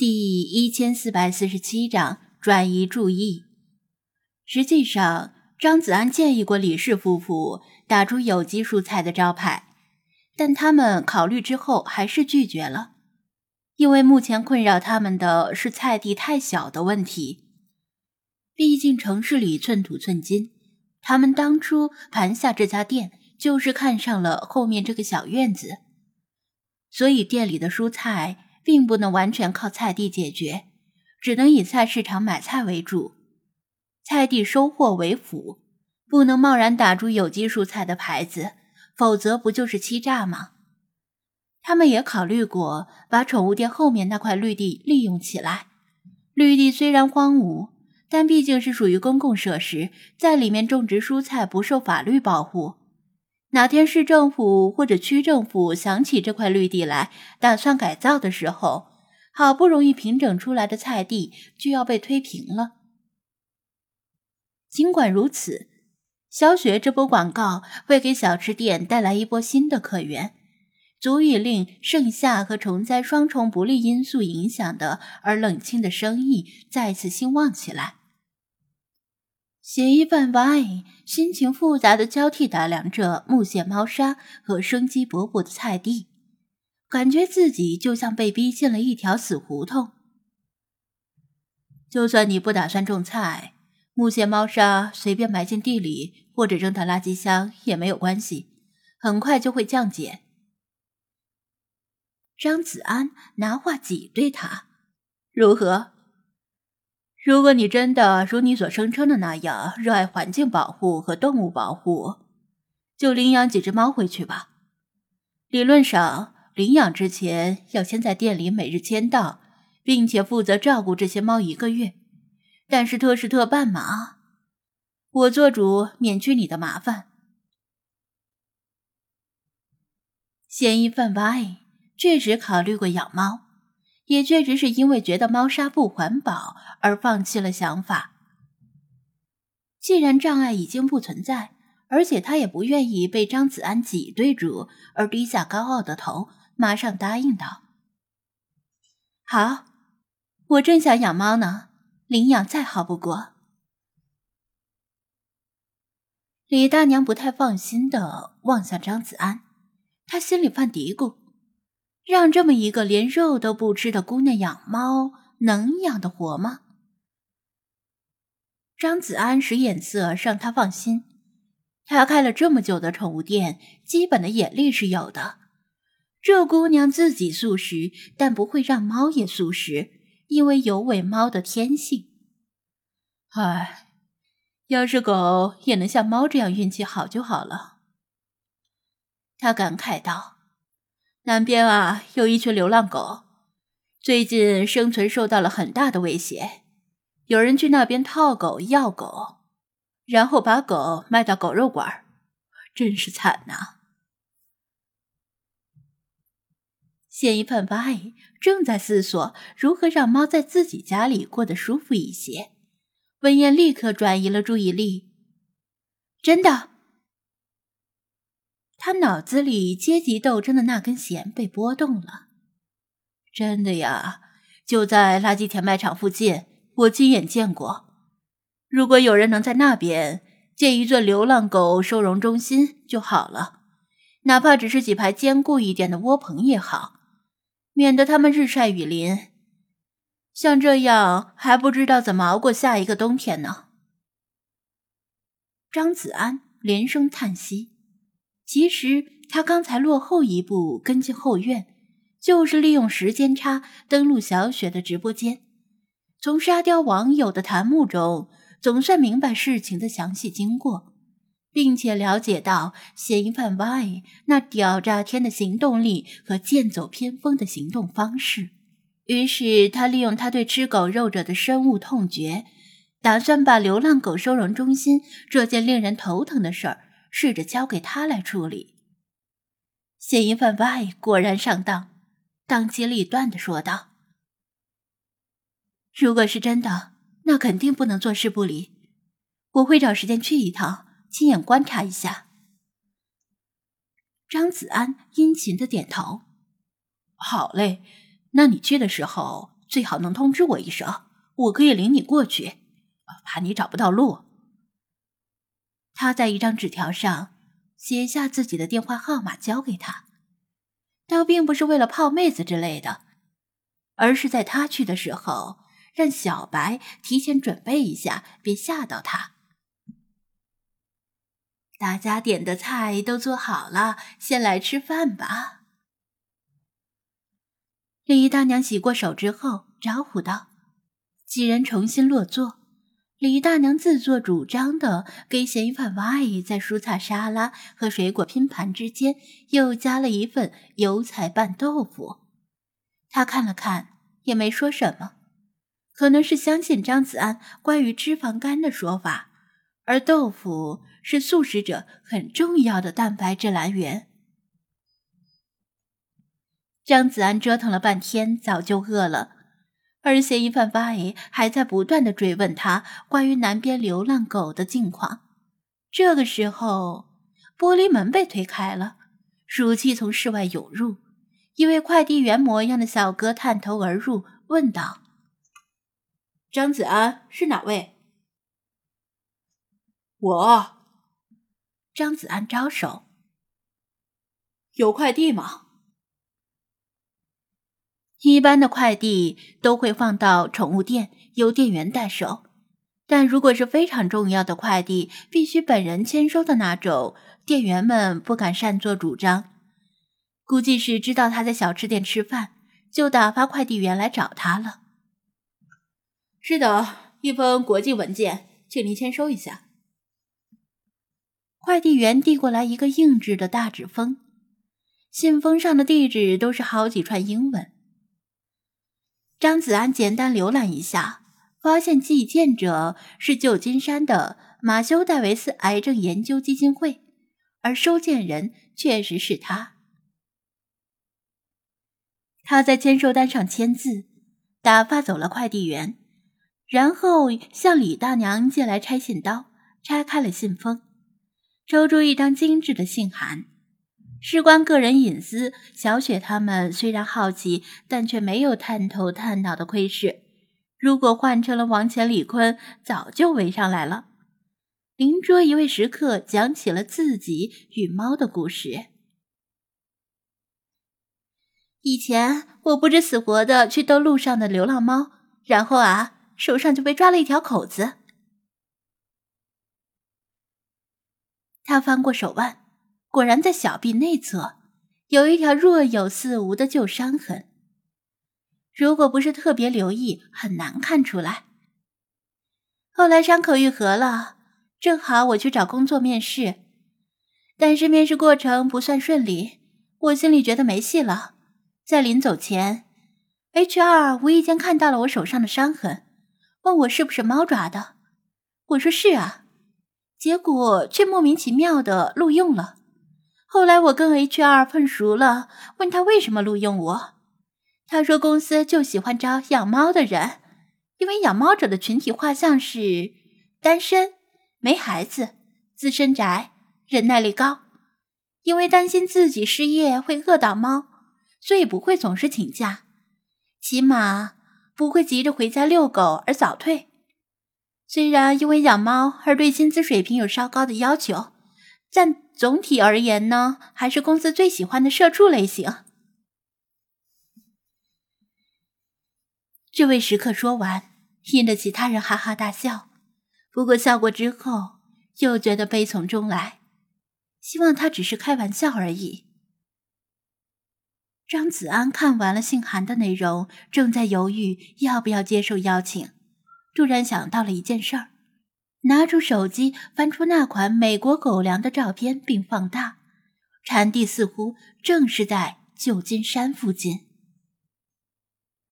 第一千四百四十七章转移注意。实际上，张子安建议过李氏夫妇打出有机蔬菜的招牌，但他们考虑之后还是拒绝了，因为目前困扰他们的是菜地太小的问题。毕竟城市里寸土寸金，他们当初盘下这家店就是看上了后面这个小院子，所以店里的蔬菜。并不能完全靠菜地解决，只能以菜市场买菜为主，菜地收获为辅，不能贸然打出有机蔬菜的牌子，否则不就是欺诈吗？他们也考虑过把宠物店后面那块绿地利用起来。绿地虽然荒芜，但毕竟是属于公共设施，在里面种植蔬菜不受法律保护。哪天市政府或者区政府想起这块绿地来，打算改造的时候，好不容易平整出来的菜地就要被推平了。尽管如此，小雪这波广告会给小吃店带来一波新的客源，足以令盛夏和虫灾双重不利因素影响的而冷清的生意再次兴旺起来。嫌疑犯 Y 心情复杂的交替打量着木屑猫砂和生机勃勃的菜地，感觉自己就像被逼进了一条死胡同。就算你不打算种菜，木屑猫砂随便埋进地里或者扔到垃圾箱也没有关系，很快就会降解。张子安拿话挤兑他，如何？如果你真的如你所声称的那样热爱环境保护和动物保护，就领养几只猫回去吧。理论上，领养之前要先在店里每日签到，并且负责照顾这些猫一个月。但是特事特办嘛，我做主免去你的麻烦。嫌疑犯 Y 确实考虑过养猫。也确实是因为觉得猫砂不环保而放弃了想法。既然障碍已经不存在，而且他也不愿意被张子安挤兑住，而低下高傲的头，马上答应道：“好，我正想养猫呢，领养再好不过。”李大娘不太放心的望向张子安，她心里犯嘀咕。让这么一个连肉都不吃的姑娘养猫，能养得活吗？张子安使眼色让他放心，他开了这么久的宠物店，基本的眼力是有的。这姑娘自己素食，但不会让猫也素食，因为有喂猫的天性。唉，要是狗也能像猫这样运气好就好了。他感慨道。南边啊，有一群流浪狗，最近生存受到了很大的威胁。有人去那边套狗、要狗，然后把狗卖到狗肉馆，真是惨呐！嫌疑犯巴正在思索如何让猫在自己家里过得舒服一些，文燕立刻转移了注意力。真的。他脑子里阶级斗争的那根弦被拨动了。真的呀，就在垃圾填埋场附近，我亲眼见过。如果有人能在那边建一座流浪狗收容中心就好了，哪怕只是几排坚固一点的窝棚也好，免得他们日晒雨淋。像这样还不知道怎么熬过下一个冬天呢。张子安连声叹息。其实他刚才落后一步跟进后院，就是利用时间差登录小雪的直播间，从沙雕网友的弹幕中总算明白事情的详细经过，并且了解到嫌疑犯 Y 那屌炸天的行动力和剑走偏锋的行动方式。于是他利用他对吃狗肉者的深恶痛绝，打算把流浪狗收容中心这件令人头疼的事儿。试着交给他来处理。嫌疑犯 Y 果然上当，当机立断的说道：“如果是真的，那肯定不能坐视不理。我会找时间去一趟，亲眼观察一下。”张子安殷勤的点头：“好嘞，那你去的时候最好能通知我一声，我可以领你过去。怕你找不到路。他在一张纸条上写下自己的电话号码，交给他。倒并不是为了泡妹子之类的，而是在他去的时候，让小白提前准备一下，别吓到他。大家点的菜都做好了，先来吃饭吧。李大娘洗过手之后，招呼道：“几人重新落座。”李大娘自作主张的给嫌疑犯王阿姨在蔬菜沙拉和水果拼盘之间又加了一份油菜拌豆腐。她看了看，也没说什么，可能是相信张子安关于脂肪肝的说法，而豆腐是素食者很重要的蛋白质来源。张子安折腾了半天，早就饿了。而嫌疑犯巴伊还在不断的追问他关于南边流浪狗的近况。这个时候，玻璃门被推开了，暑气从室外涌入。一位快递员模样的小哥探头而入，问道：“张子安是哪位？”我。张子安招手：“有快递吗？”一般的快递都会放到宠物店，由店员代收。但如果是非常重要的快递，必须本人签收的那种，店员们不敢擅作主张。估计是知道他在小吃店吃饭，就打发快递员来找他了。是的，一封国际文件，请您签收一下。快递员递过来一个硬质的大纸封，信封上的地址都是好几串英文。张子安简单浏览一下，发现寄件者是旧金山的马修·戴维斯癌症研究基金会，而收件人确实是他。他在签收单上签字，打发走了快递员，然后向李大娘借来拆信刀，拆开了信封，抽出一张精致的信函。事关个人隐私，小雪他们虽然好奇，但却没有探头探脑的窥视。如果换成了王乾、李坤，早就围上来了。邻桌一位食客讲起了自己与猫的故事。以前我不知死活的去逗路上的流浪猫，然后啊，手上就被抓了一条口子。他翻过手腕。果然，在小臂内侧有一条若有似无的旧伤痕。如果不是特别留意，很难看出来。后来伤口愈合了，正好我去找工作面试，但是面试过程不算顺利，我心里觉得没戏了。在临走前，HR 无意间看到了我手上的伤痕，问我是不是猫抓的。我说是啊，结果却莫名其妙的录用了。后来我跟 HR 混熟了，问他为什么录用我，他说公司就喜欢招养猫的人，因为养猫者的群体画像是单身、没孩子、自身宅、忍耐力高，因为担心自己失业会饿到猫，所以不会总是请假，起码不会急着回家遛狗而早退。虽然因为养猫而对薪资水平有稍高的要求，但。总体而言呢，还是公司最喜欢的社畜类型。这位食客说完，引得其他人哈哈大笑。不过笑过之后，又觉得悲从中来，希望他只是开玩笑而已。张子安看完了信函的内容，正在犹豫要不要接受邀请，突然想到了一件事儿。拿出手机，翻出那款美国狗粮的照片，并放大，产地似乎正是在旧金山附近。